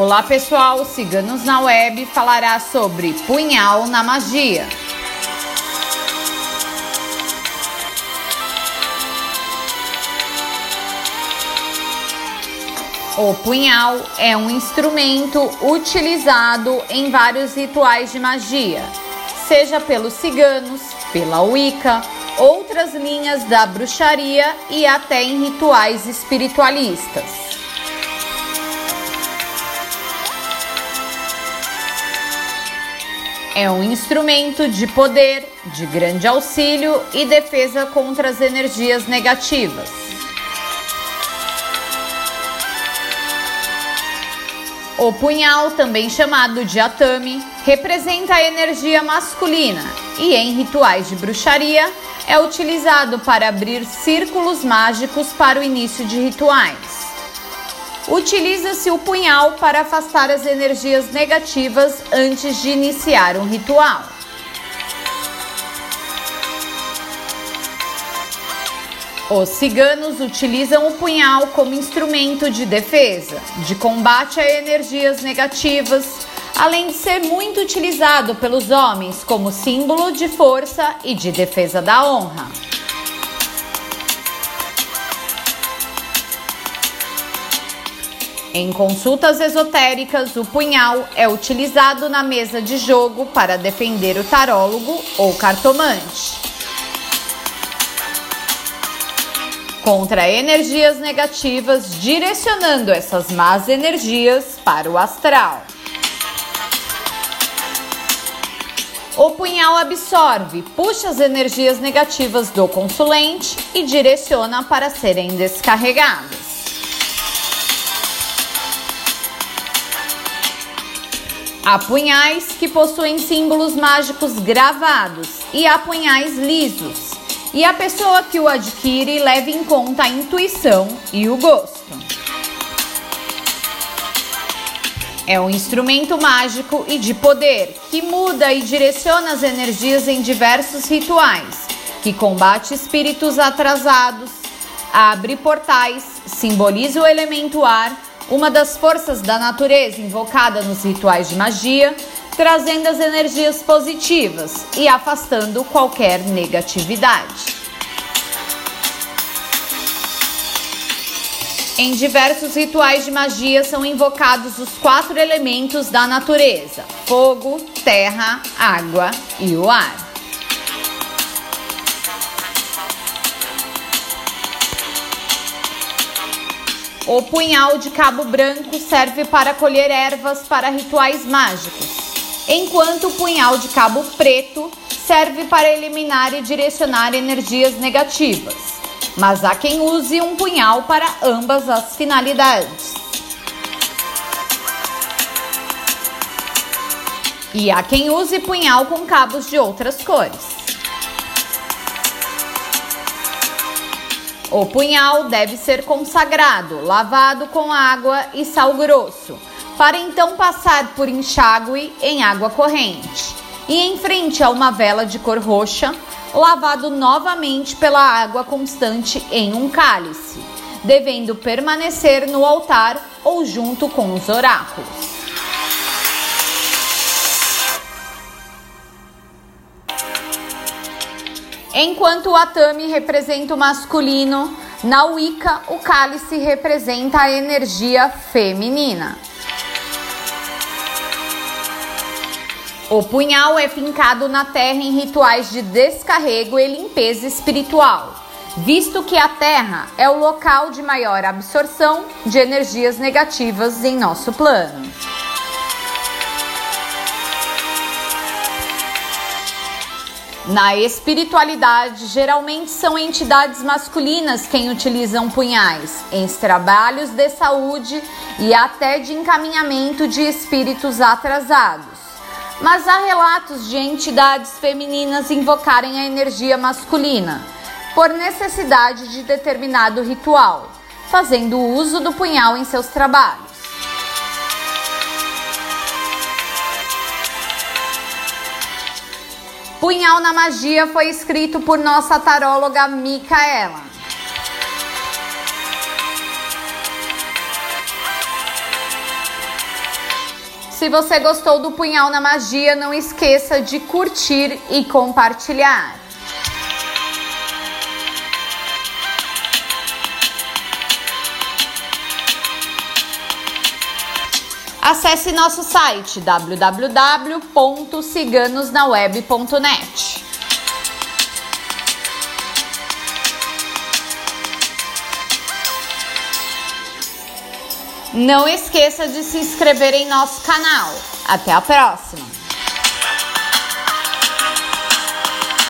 Olá pessoal, Ciganos na Web falará sobre punhal na magia. O punhal é um instrumento utilizado em vários rituais de magia, seja pelos ciganos, pela Wicca, outras linhas da bruxaria e até em rituais espiritualistas. É um instrumento de poder, de grande auxílio e defesa contra as energias negativas. O punhal, também chamado de atame, representa a energia masculina e em rituais de bruxaria é utilizado para abrir círculos mágicos para o início de rituais. Utiliza-se o punhal para afastar as energias negativas antes de iniciar um ritual. Os ciganos utilizam o punhal como instrumento de defesa, de combate a energias negativas, além de ser muito utilizado pelos homens como símbolo de força e de defesa da honra. Em consultas esotéricas, o punhal é utilizado na mesa de jogo para defender o tarólogo ou cartomante. contra energias negativas, direcionando essas más energias para o astral. O punhal absorve, puxa as energias negativas do consulente e direciona para serem descarregadas. Há punhais que possuem símbolos mágicos gravados e há punhais lisos e a pessoa que o adquire leva em conta a intuição e o gosto. É um instrumento mágico e de poder que muda e direciona as energias em diversos rituais, que combate espíritos atrasados, abre portais, simboliza o elemento ar, uma das forças da natureza invocada nos rituais de magia, trazendo as energias positivas e afastando qualquer negatividade. Em diversos rituais de magia são invocados os quatro elementos da natureza: fogo, terra, água e o ar. O punhal de cabo branco serve para colher ervas para rituais mágicos enquanto o punhal de cabo preto serve para eliminar e direcionar energias negativas. Mas há quem use um punhal para ambas as finalidades. E há quem use punhal com cabos de outras cores. O punhal deve ser consagrado, lavado com água e sal grosso para então passar por enxágue em água corrente e em frente a uma vela de cor roxa, lavado novamente pela água constante em um cálice, devendo permanecer no altar ou junto com os oráculos. Enquanto o atame representa o masculino, na Wicca o cálice representa a energia feminina. O punhal é fincado na terra em rituais de descarrego e limpeza espiritual, visto que a terra é o local de maior absorção de energias negativas em nosso plano. Na espiritualidade, geralmente são entidades masculinas quem utilizam punhais em trabalhos de saúde e até de encaminhamento de espíritos atrasados mas há relatos de entidades femininas invocarem a energia masculina por necessidade de determinado ritual, fazendo uso do punhal em seus trabalhos. Punhal na Magia foi escrito por nossa taróloga Micaela. Se você gostou do Punhal na Magia, não esqueça de curtir e compartilhar. Acesse nosso site www.ciganosnaweb.net. Não esqueça de se inscrever em nosso canal. Até a próxima!